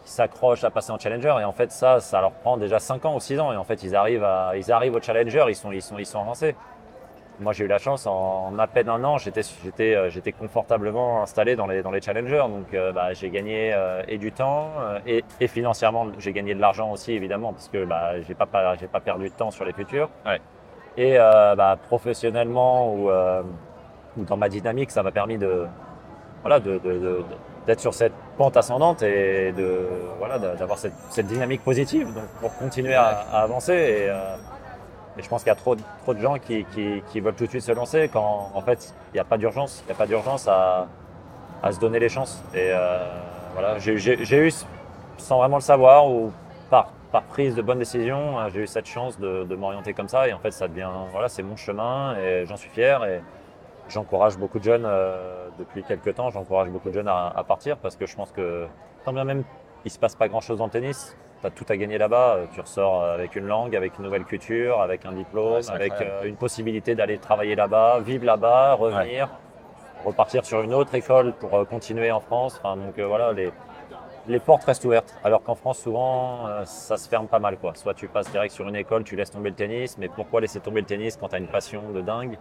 s'accrochent à passer en challenger. Et en fait, ça, ça leur prend déjà 5 ans ou 6 ans. Et en fait, ils arrivent, à, ils arrivent au challenger, ils sont, ils sont, ils sont avancés. Moi, j'ai eu la chance, en, en à peine un an, j'étais, j'étais, euh, j'étais confortablement installé dans les, dans les challengers. Donc, euh, bah, j'ai gagné euh, et du temps et, et financièrement, j'ai gagné de l'argent aussi, évidemment, parce que bah, j'ai pas, pas, j'ai pas perdu de temps sur les futurs. Ouais. Et euh, bah, professionnellement ou, ou dans ma dynamique, ça m'a permis de, voilà, de, de- de- d'être sur cette pente ascendante et de, voilà, d'avoir cette, cette dynamique positive donc pour continuer à, avancer. Euh, et je pense qu'il y a trop, trop de gens qui, qui, veulent tout de suite se lancer quand en fait il n'y a pas d'urgence. Il n'y a pas d'urgence à, à se donner les chances. Et euh, voilà, j'ai, eu, sans vraiment le savoir ou par, par prise de bonnes décisions, euh, j'ai eu cette chance de, de m'orienter comme ça. Et en fait, ça devient, voilà, c'est mon chemin et j'en suis fier. J'encourage beaucoup de jeunes euh, depuis quelques temps. J'encourage beaucoup de jeunes à, à partir parce que je pense que tant bien même il se passe pas grand chose dans le tennis, tu as tout à gagner là-bas. Euh, Tu ressors avec une langue, avec une nouvelle culture, avec un diplôme, Ouais, avec euh, une possibilité d'aller travailler là-bas, vivre là-bas, revenir, repartir sur une autre école pour euh, continuer en France. Enfin, donc voilà, les, les portes restent ouvertes. Alors qu'en France, souvent, euh, ça se ferme pas mal. Quoi. Soit tu passes direct sur une école, tu laisses tomber le tennis, mais pourquoi laisser tomber le tennis quand tu as une passion de dingue?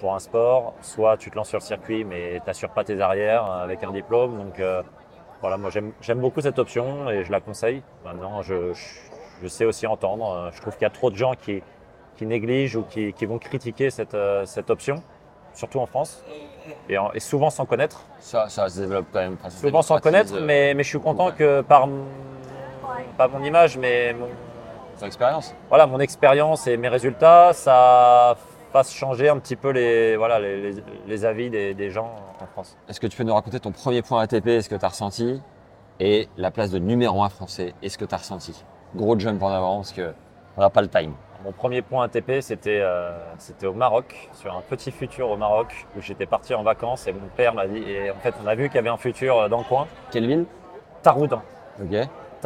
Pour un sport Soit tu te lances sur le circuit, mais tu n'assures pas tes arrières euh, avec un diplôme. Donc euh, voilà, moi j'aime beaucoup cette option et je la conseille. Maintenant, je, je, je sais aussi entendre. Euh, Je trouve qu'il y a trop de gens qui, qui négligent ou qui, qui vont critiquer cette, euh, cette option, surtout en France, et, en- et souvent sans connaître. Ça, ça se développe quand même. Souvent sans connaître, euh, mais, mais je suis content que par mon, pas mon image, mais mon, expérience. voilà, mon expérience et mes résultats, ça fasse changer un petit peu les, voilà, les, les- les avis des, des gens en France. Est-ce que tu peux nous raconter ton premier point ATP, est-ce que tu as ressenti Et la place de numéro 1 français, est-ce que tu as ressenti? Gros jump en avant parce que on n'a pas le time. Mon premier point ATP, c'était euh, c'était au Maroc, sur un petit futur au Maroc, où j'étais parti en vacances et mon père m'a dit, et en fait on a vu qu'il y avait un futur euh, dans le coin, Quelle ville? Taroudan. Ok.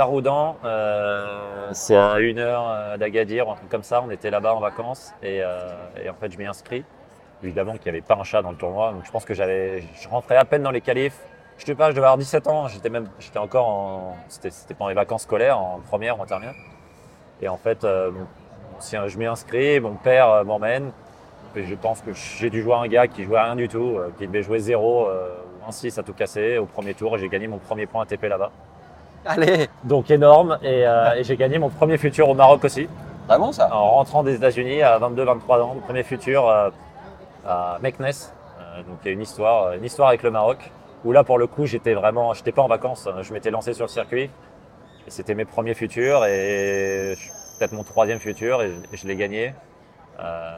Taroudan, euh, c'est à une heure euh, d'Agadir, un truc comme ça. On était là-bas en vacances et, euh, en fait, je m'y inscris. Évidemment qu'il n'y avait pas un chat dans le tournoi, donc je pense que j'avais, je rentrais à peine dans les qualifs. Je sais pas, je devais avoir 17 ans. J'étais même, j'étais encore en, c'était, c'était pendant les vacances scolaires, en première ou en terminale. Et en fait, je m'y inscris, mon père m'emmène. Et je pense que j'ai dû jouer un gars qui jouait rien du tout, qui devait jouer 0 euh, ou 1-6 à tout casser au premier tour. Et j'ai gagné mon premier point ATP là-bas Allez donc énorme. Et, euh, et j'ai gagné mon premier futur au Maroc aussi, Vraiment ça en rentrant des États-Unis à 22-23 ans. Mon premier futur euh, à Meknes. Euh, donc il y a une histoire, une histoire avec le Maroc. Où là, pour le coup, j'étais vraiment, j'étais pas en vacances. Je m'étais lancé sur le circuit. Et c'était mes premiers futurs et peut-être mon troisième futur et je, l'ai gagné. Euh,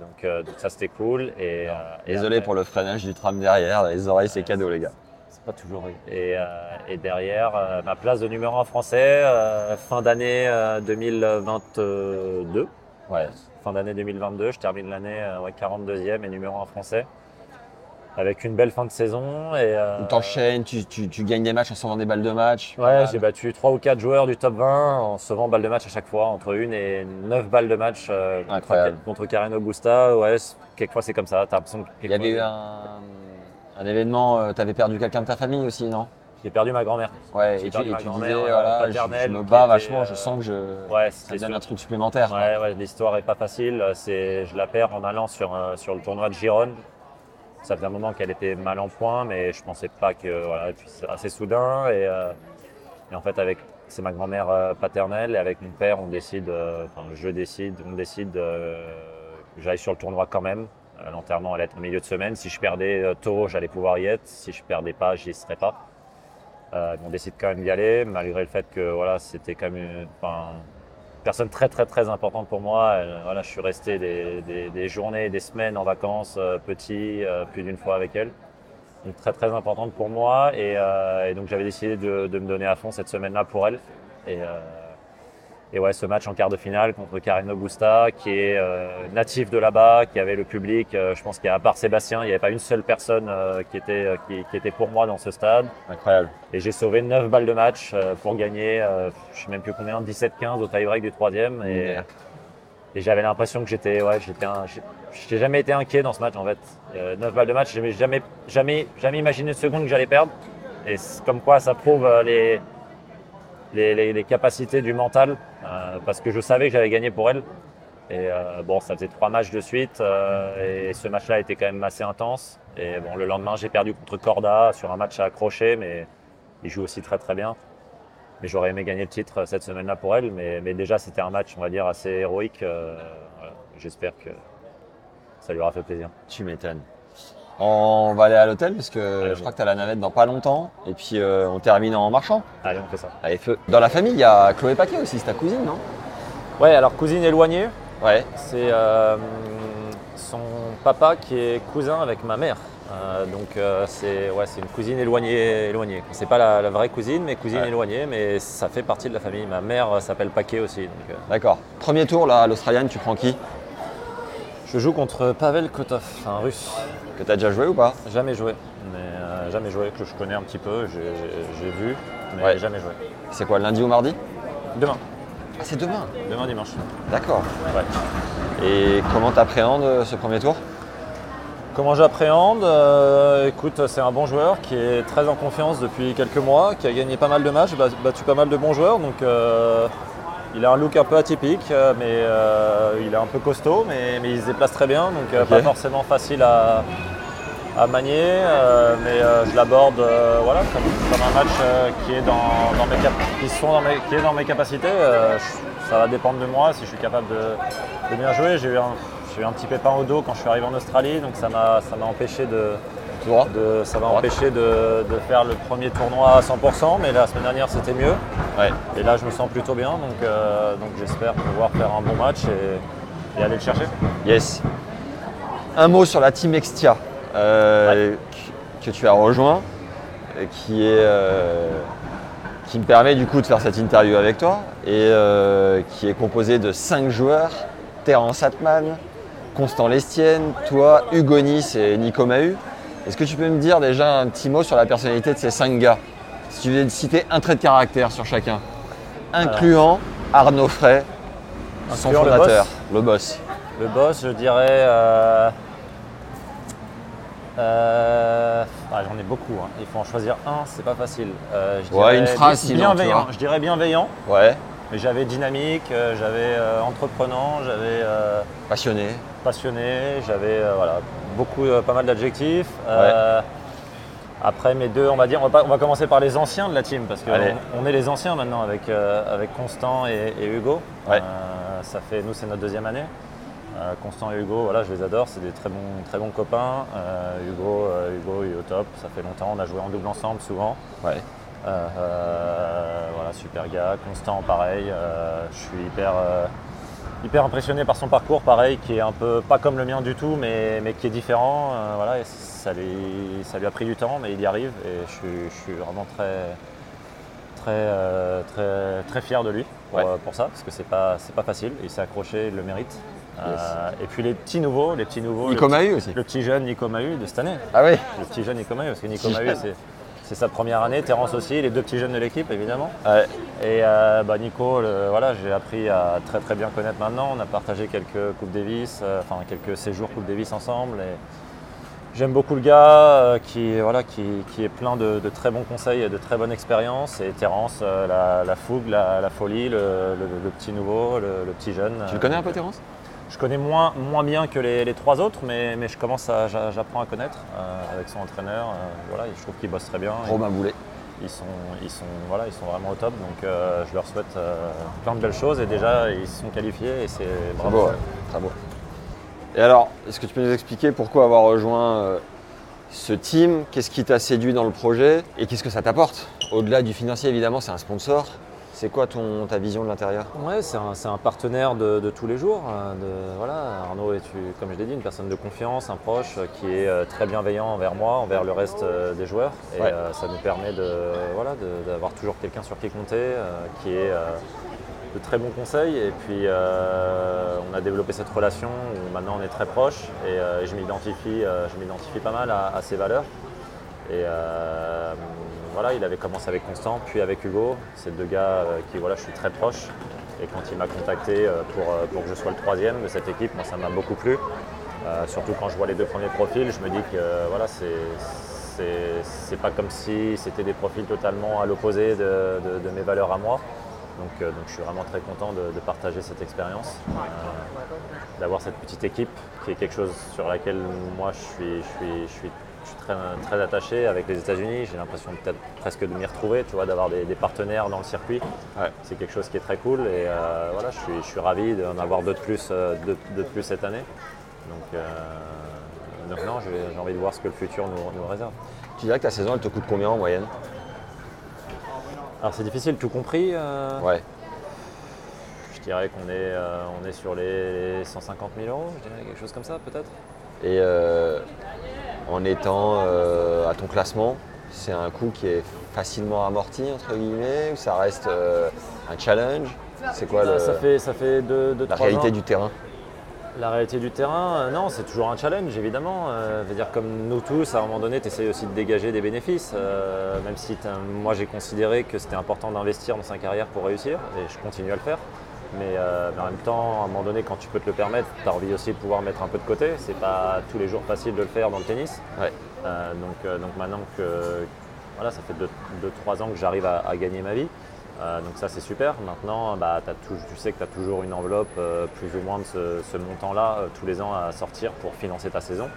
donc, euh, donc ça c'était cool. Et, euh, et Désolé après- pour le freinage du tram derrière, les oreilles c'est cadeau les gars. C'est pas toujours eu. Et, euh, et derrière, euh, ma place de numéro 1 français, euh, fin d'année euh, 2022. Ouais. Fin d'année 2022, je termine l'année euh, ouais, 42e et numéro 1 français. Avec une belle fin de saison. Et, euh, Tu t'enchaînes, tu, gagnes des matchs en sauvant des balles de match. Ouais, j'ai battu 3 ou 4 joueurs du top 20 en sauvant balle de match à chaque fois, entre une et 9 balles de match euh, contre, Incroyable. contre Karen Augusta. Ouais, quelquefois c'est comme ça. L'impression que Il y avait eu un, un événement, tu avais perdu quelqu'un de ta famille aussi, non? J'ai perdu ma grand-mère. Ouais, et tu, et tu disais, euh, voilà, je, paternelle, je me bats vachement, euh, je sens que je, Ouais, ça donne sûr. un truc supplémentaire. Ouais, ouais, l'histoire est pas facile. C'est, je la perds en allant sur, euh, sur le tournoi de Gironde. Ça faisait un moment qu'elle était mal en point, mais je pensais pas que voilà, et puis c'est assez soudain. Et, euh, et en fait, avec c'est ma grand-mère euh, paternelle et avec mon père, on décide, euh, enfin je décide, on décide euh, que j'aille sur le tournoi quand même. L'enterrement allait être au milieu de semaine. Si je perdais euh, tôt, j'allais pouvoir y être. Si je perdais pas, j'y serais pas. Euh, on décide quand même d'y aller, malgré le fait que voilà, c'était quand même une, personne très très très importante pour moi. Euh, voilà, je suis resté des, des, journées, des semaines en vacances, petit, plus d'une fois avec elle. Donc très très importante pour moi et, et donc j'avais décidé de, de me donner à fond cette semaine-là pour elle. Et, et ouais, ce match en quart de finale contre Karen Augusta, qui est euh, natif de là-bas, qui avait le public. euh, je pense qu'à part Sébastien, il n'y avait pas une seule personne euh, qui, était, qui, qui était pour moi dans ce stade. Incroyable. Et j'ai sauvé 9 balles de match pour gagner, je sais même plus combien, 17-15 au tie-break du troisième. Et, et j'avais l'impression que j'étais, ouais, j'étais j'ai- jamais été inquiet dans ce match en fait. Euh, 9 balles de match, j'ai jamais, jamais, jamais imaginé une seconde que j'allais perdre. Et comme quoi ça prouve les, les, les- les capacités du mental, parce que je savais que j'allais gagner pour elle. Et euh, bon, ça faisait trois matchs de suite, euh, et ce match-là était quand même assez intense. Et bon, le lendemain, j'ai perdu contre Corda sur un match à accrocher, mais il joue aussi très très bien. Mais j'aurais aimé gagner le titre cette semaine-là pour elle, mais, déjà c'était un match, on va dire, assez héroïque. euh. J'espère que ça lui aura fait plaisir. Tu m'étonnes. On va aller à l'hôtel parce que Allez, je crois que tu as la navette dans pas longtemps. Et puis euh, on termine en marchant. Allez, on fait ça. Allez, feu. Dans la famille, il y a Chloé Paquet aussi, c'est ta cousine, non? Ouais, alors cousine éloignée, Ouais. c'est euh, son papa qui est cousin avec ma mère. Euh, donc euh, c'est ouais, c'est une cousine éloignée. éloignée. C'est pas la, la vraie cousine, mais cousine Ouais. éloignée, mais ça fait partie de la famille. Ma mère s'appelle Paquet aussi. donc, euh, D'accord. Premier tour, là, à l'Australienne, tu prends qui? Je joue contre Pavel Kotov, un russe. Que tu as déjà joué ou pas? Jamais joué, mais euh, jamais joué, que je connais un petit peu, j'ai j'ai vu, mais Ouais. jamais joué. C'est quoi, lundi ou mardi? Demain, Ah, c'est demain demain dimanche. D'accord. Ouais. Et comment t'appréhendes euh, ce premier tour? Comment j'appréhende Euh, Écoute, c'est un bon joueur qui est très en confiance depuis quelques mois, qui a gagné pas mal de matchs, bat- battu pas mal de bons joueurs. Donc, euh, il a un look un peu atypique, euh, mais euh, il est un peu costaud, mais, mais il se déplace très bien. Donc, euh, pas forcément facile à, à manier. euh, mais je l'aborde voilà, comme, comme un match qui, est dans, dans mes qui, sont dans mes, qui est dans mes capacités. Je- ça va dépendre de moi si je suis capable de, de bien jouer. J'ai eu, un, eu un petit pépin au dos quand je suis arrivé en Australie, donc ça m'a, empêché de, droit de- ça m'a Droite. empêché de, de faire le premier tournoi à 100%, mais la semaine dernière c'était mieux. Ouais. Et là je me sens plutôt bien, donc, euh, donc j'espère pouvoir faire un bon match et, et aller le chercher. Yes. Un mot sur la team Extia euh, que, que tu as rejoint, euh, qui, est, euh, qui me permet du coup de faire cette interview avec toi et qui est composé de cinq joueurs Terence Atman, Constant Lestienne, toi, Hugo Nice et Nico Mahu. Est-ce que tu peux me dire déjà un petit mot sur la personnalité de ces cinq gars? Si tu devais citer un trait de caractère sur chacun, incluant Arnaud Frey, son le fondateur, boss le boss. Le boss, je dirais. euh, euh, ah, J'en ai beaucoup, hein. il faut en choisir un, c'est pas facile. Euh, je Ouais, une phrase, sinon, Bienveillant, tu vois. je dirais bienveillant, Ouais, mais j'avais dynamique, j'avais entreprenant, j'avais passionné. Passionné, j'avais euh, voilà, beaucoup, euh, pas mal d'adjectifs. Euh, Après mes deux, on va dire, on va, pas- on va commencer par les anciens de la team parce qu'on on est les anciens maintenant avec, euh, avec Constant et, et Hugo. Ouais. Euh, ça fait, nous c'est notre deuxième année. Euh, Constant et Hugo, voilà, je les adore, c'est des très bons, très bons copains. Hugo, Hugo, est au top, ça fait longtemps, on a joué en double ensemble souvent. Ouais. Voilà, super gars. Constant, pareil. je suis hyper, hyper impressionné par son parcours, pareil, qui est un peu pas comme le mien du tout, mais, mais qui est différent. euh, voilà, et ça, lui, ça lui a pris du temps, mais il y arrive. Et je suis, je suis vraiment très, très, euh, très, très fier de lui pour, Ouais. euh, pour ça, parce que c'est pas, c'est pas facile. Il s'est accroché, il le mérite. Euh, et puis les petits nouveaux, les petits nouveaux. Nico le petit- Mahu aussi. Le petit jeune Nico Mahu de cette année. Ah oui Le petit jeune Nico Mahu, parce que Nico Mahu, c'est, c'est sa première année. Terence aussi, les deux petits jeunes de l'équipe, évidemment. Et euh, bah, Nico, le- voilà, j'ai appris à très très bien connaître maintenant. On a partagé quelques Coupes Davis, euh, enfin quelques séjours Coupe Davis ensemble. Et j'aime beaucoup le gars euh, qui, voilà, qui, qui est plein de, de très bons conseils et de très bonnes expériences. Et Terence, la, la fougue, la, la folie, le, le- le petit nouveau, le, le petit jeune. Tu le connais un peu, Terence? Je connais moins, moins bien que les, les trois autres, mais, mais je commence à, j'apprends à connaître euh, avec son entraîneur. euh, voilà, je trouve qu'il bosse très bien. Robin Boulet. Ils sont, ils, sont, voilà, ils sont vraiment au top, donc euh, je leur souhaite plein de belles choses et déjà ils se sont qualifiés et c'est bravo. beau, ouais. Très beau. Et alors, est-ce que tu peux nous expliquer pourquoi avoir rejoint ce team? Qu'est-ce qui t'a séduit dans le projet? Et qu'est-ce que ça t'apporte? Au-delà du financier, évidemment, c'est un sponsor. C'est quoi ton, ta vision de l'intérieur? Ouais, c'est un, c'est un partenaire de, de tous les jours. euh, de- voilà, Arnaud est, comme je l'ai dit, une personne de confiance, un proche euh, qui est euh, très bienveillant envers moi, envers le reste des joueurs. Et Ouais. euh, ça nous permet de, voilà, d'avoir toujours quelqu'un sur qui compter, euh, qui est euh, de très bons conseils. Et puis, on a développé cette relation où maintenant on est très proches et je m'identifie je m'identifie pas mal à, à ses valeurs. Et voilà, il avait commencé avec Constant, puis avec Hugo. C'est deux gars euh, qui, voilà, je suis très proche. Et quand il m'a contacté euh, pour, euh, pour que je sois le troisième de cette équipe, moi, ça m'a beaucoup plu. Surtout quand je vois les deux premiers profils, je me dis que voilà, c'est pas comme si c'était des profils totalement à l'opposé de, mes valeurs à moi. Donc, donc je suis vraiment très content de, partager cette expérience, d'avoir cette petite équipe qui est quelque chose sur laquelle moi je suis, je suis, je suis, je suis très, très attaché avec les États-Unis. J'ai l'impression peut-être presque de m'y retrouver, tu vois, d'avoir des, des partenaires dans le circuit. Ouais. C'est quelque chose qui est très cool et euh, voilà, je suis, je suis ravi d'en avoir deux de plus, euh, deux- deux de plus cette année. Donc, euh, donc non, j'ai j'ai envie de voir ce que le futur nous, nous réserve. Tu dirais que ta saison, elle te coûte combien en moyenne? Alors c'est difficile, tout compris. euh, Ouais. Je dirais qu'on est, euh, on est sur les 150 000 euros, je dirais quelque chose comme ça peut-être. Et euh, en étant euh, à ton classement, c'est un coût qui est facilement amorti, entre guillemets, ou ça reste euh, un challenge? C'est quoi le- Ça fait, ça fait deux, deux, la réalité ans. du terrain? La réalité du terrain, euh, non, c'est toujours un challenge évidemment. Euh, je veux dire, comme nous tous, à un moment donné, tu essayes aussi de dégager des bénéfices. euh, même si moi j'ai considéré que c'était important d'investir dans sa carrière pour réussir, et je continue à le faire. Mais, en même temps, à un moment donné, quand tu peux te le permettre, tu as envie aussi de pouvoir mettre un peu de côté. C'est pas tous les jours facile de le faire dans le tennis. donc, donc maintenant que voilà, ça fait 2-3 ans que j'arrive à, gagner ma vie. donc ça c'est super. Maintenant, bah, tu sais que tu as toujours une enveloppe plus ou moins de ce, montant-là tous les ans à sortir pour financer ta saison.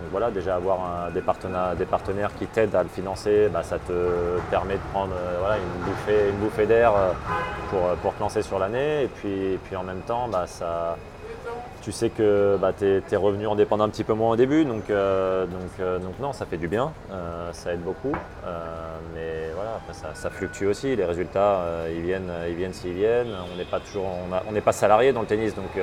Donc voilà, déjà avoir des, partenaires, des partenaires qui t'aident à le financer, bah, ça te permet de prendre euh, une bouffée, d'air euh, pour, pour te lancer sur l'année. Et puis, en même temps, bah, ça, tu sais que bah, tes, revenus en dépendent un petit peu moins au début. Donc, euh, non, ça fait du bien, ça aide beaucoup. mais voilà, ça, fluctue aussi. Les résultats, ils viennent ils viennent s'ils viennent. On n'est pas toujours, on pas salarié dans le tennis. Donc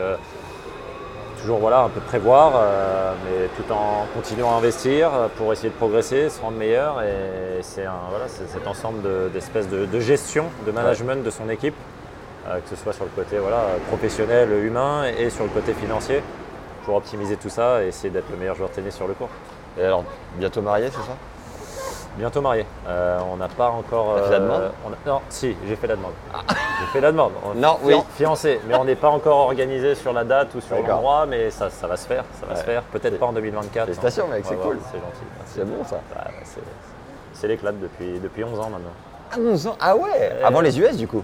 toujours voilà, un peu prévoir, euh, mais tout en continuant à investir pour essayer de progresser, se rendre meilleur. Et c'est voilà, cet ensemble d'espèces de, gestion, de management de son équipe, euh, que ce soit sur le côté voilà, professionnel, humain et sur le côté financier, pour optimiser tout ça et essayer d'être le meilleur joueur de tennis sur le court. Et alors, bientôt marié, c'est ça? Bientôt marié. Euh, on n'a pas encore. fait la demande Non, si, j'ai fait la demande. Ah. J'ai fait la demande. non, oui. Fiancé, mais on n'est pas encore organisé sur la date ou sur l'endroit, mais ça, ça, va se faire. Ça va se faire. Peut-être pas en 2024. Félicitations, mec, c'est cool. c'est gentil. C'est bon ça. c'est l'éclat depuis, depuis 11 ans maintenant. Ah, 11 ans Ah ouais Avant les US du coup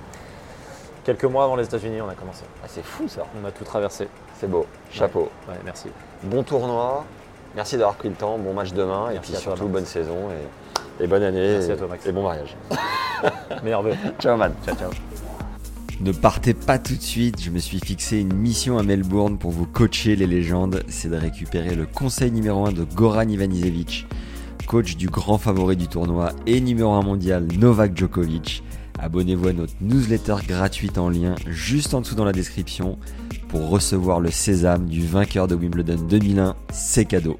Quelques mois avant les États-Unis, on a commencé. Ah, c'est fou ça. On a tout traversé. C'est beau. Chapeau. Ouais, merci. Bon tournoi. Merci d'avoir pris le temps. Bon match demain. et puis surtout, bonne saison. Et... Et bonne année. et, bon mariage. Meilleur Ciao, man. Ciao, ciao. Ne partez pas tout de suite, je me suis fixé une mission à Melbourne pour vous coacher les légendes, c'est de récupérer le conseil numéro 1 de Goran Ivanisevic, coach du grand favori du tournoi et numéro 1 mondial Novak Djokovic. Abonnez-vous à notre newsletter gratuite en lien juste en dessous dans la description pour recevoir le sésame du vainqueur de Wimbledon 2001, c'est cadeau.